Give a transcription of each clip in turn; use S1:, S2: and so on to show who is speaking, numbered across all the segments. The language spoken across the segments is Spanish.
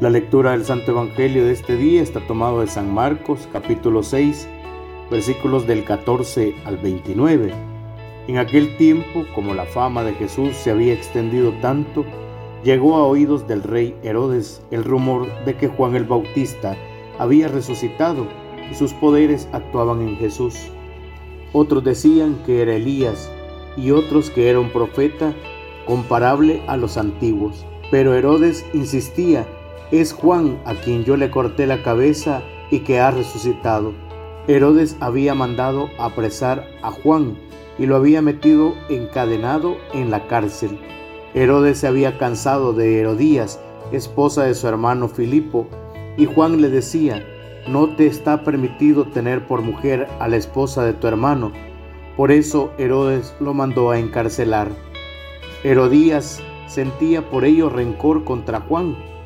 S1: La lectura del Santo Evangelio de este día está tomado de San Marcos capítulo 6 versículos del 14 al 29. En aquel tiempo, como la fama de Jesús se había extendido tanto, llegó a oídos del rey Herodes el rumor de que Juan el Bautista había resucitado y sus poderes actuaban en Jesús. Otros decían que era Elías y otros que era un profeta comparable a los antiguos. Pero Herodes insistía, es Juan a quien yo le corté la cabeza y que ha resucitado. Herodes había mandado apresar a Juan y lo había metido encadenado en la cárcel. Herodes se había cansado de Herodías, esposa de su hermano Filipo, y Juan le decía, no te está permitido tener por mujer a la esposa de tu hermano. Por eso Herodes lo mandó a encarcelar. Herodías sentía por ello rencor contra Juan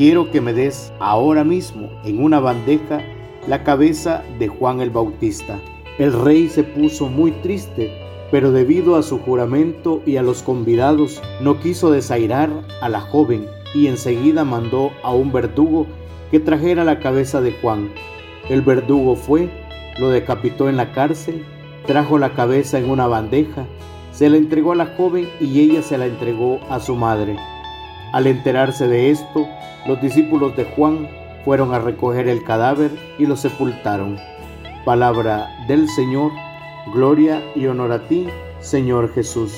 S1: quiero que me des ahora mismo en una bandeja la cabeza de Juan el Bautista. El rey se puso muy triste, pero debido a su juramento y a los convidados, no quiso desairar a la joven y enseguida mandó a un verdugo que trajera la cabeza de Juan. El verdugo fue, lo decapitó en la cárcel, trajo la cabeza en una bandeja, se la entregó a la joven y ella se la entregó a su madre. Al enterarse de esto, los discípulos de Juan fueron a recoger el cadáver y lo sepultaron. Palabra del Señor, gloria y honor a ti, Señor Jesús.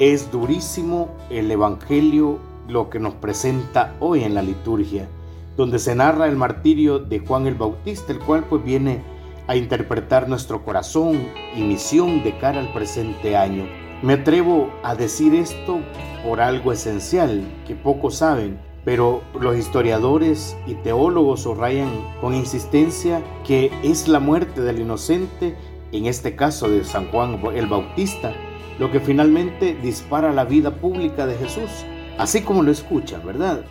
S1: Es durísimo el Evangelio lo que nos presenta hoy en la liturgia, donde se narra el martirio de Juan el Bautista, el cual pues viene a interpretar nuestro corazón y misión de cara al presente año. Me atrevo a decir esto por algo esencial que pocos saben, pero los historiadores y teólogos subrayan con insistencia que es la muerte del inocente, en este caso de San Juan el Bautista, lo que finalmente dispara la vida pública de Jesús, así como lo escucha, ¿verdad?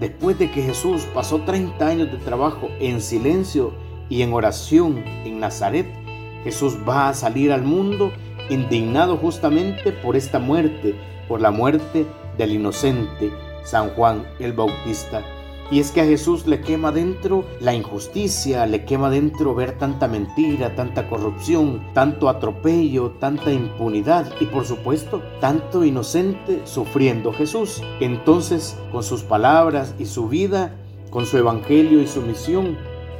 S1: Después de que Jesús pasó 30 años de trabajo en silencio y en oración en Nazaret, Jesús va a salir al mundo indignado justamente por esta muerte, por la muerte del inocente San Juan el Bautista. Y es que a Jesús le quema dentro la injusticia, le quema dentro ver tanta mentira, tanta corrupción, tanto atropello, tanta impunidad y por supuesto tanto inocente sufriendo Jesús. Entonces, con sus palabras y su vida, con su evangelio y su misión,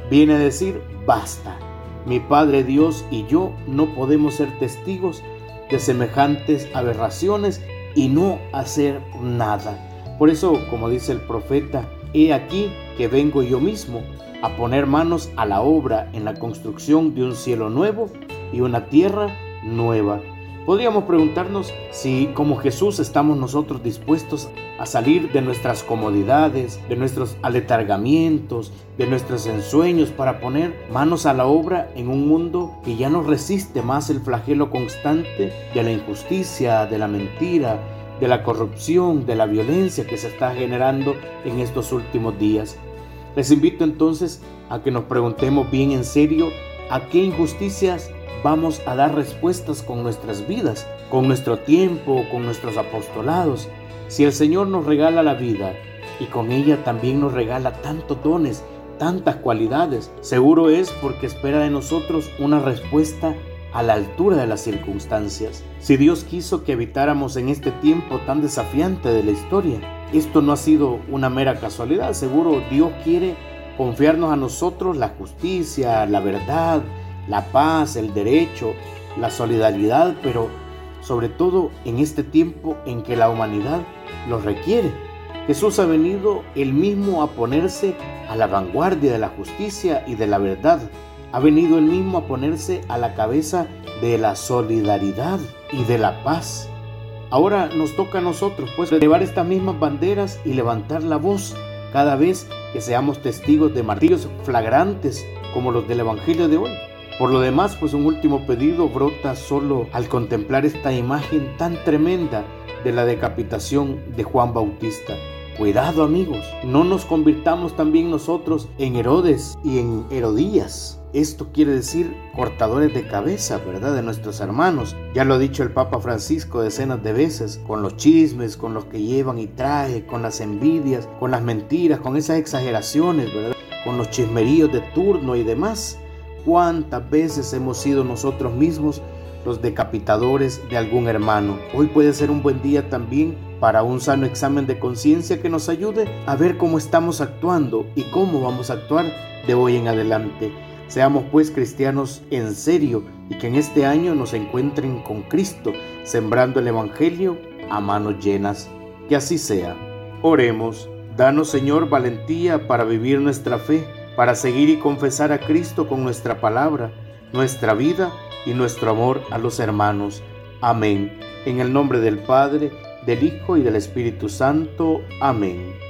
S1: viene a decir, basta. Mi Padre Dios y yo no podemos ser testigos de semejantes aberraciones y no hacer nada. Por eso, como dice el profeta, he aquí que vengo yo mismo a poner manos a la obra en la construcción de un cielo nuevo y una tierra nueva. Podríamos preguntarnos si como Jesús estamos nosotros dispuestos a salir de nuestras comodidades, de nuestros aletargamientos, de nuestros ensueños para poner manos a la obra en un mundo que ya no resiste más el flagelo constante de la injusticia, de la mentira, de la corrupción, de la violencia que se está generando en estos últimos días. Les invito entonces a que nos preguntemos bien en serio a qué injusticias vamos a dar respuestas con nuestras vidas, con nuestro tiempo, con nuestros apostolados. Si el Señor nos regala la vida y con ella también nos regala tantos dones, tantas cualidades, seguro es porque espera de nosotros una respuesta a la altura de las circunstancias. Si Dios quiso que habitáramos en este tiempo tan desafiante de la historia, esto no ha sido una mera casualidad, seguro Dios quiere confiarnos a nosotros la justicia, la verdad, la paz, el derecho, la solidaridad, pero sobre todo en este tiempo en que la humanidad lo requiere. Jesús ha venido él mismo a ponerse a la vanguardia de la justicia y de la verdad. Ha venido él mismo a ponerse a la cabeza de la solidaridad y de la paz. Ahora nos toca a nosotros, pues, llevar estas mismas banderas y levantar la voz cada vez que seamos testigos de martirios flagrantes como los del Evangelio de hoy. Por lo demás, pues un último pedido brota solo al contemplar esta imagen tan tremenda de la decapitación de Juan Bautista. Cuidado amigos, no nos convirtamos también nosotros en Herodes y en Herodías. Esto quiere decir cortadores de cabeza, ¿verdad? De nuestros hermanos. Ya lo ha dicho el Papa Francisco decenas de veces, con los chismes, con los que llevan y trae, con las envidias, con las mentiras, con esas exageraciones, ¿verdad? Con los chismeríos de turno y demás. ¿Cuántas veces hemos sido nosotros mismos los decapitadores de algún hermano? Hoy puede ser un buen día también para un sano examen de conciencia que nos ayude a ver cómo estamos actuando y cómo vamos a actuar de hoy en adelante. Seamos pues cristianos en serio y que en este año nos encuentren con Cristo, sembrando el Evangelio a manos llenas. Que así sea. Oremos. Danos Señor valentía para vivir nuestra fe, para seguir y confesar a Cristo con nuestra palabra, nuestra vida y nuestro amor a los hermanos. Amén. En el nombre del Padre, del Hijo y del Espíritu Santo. Amén.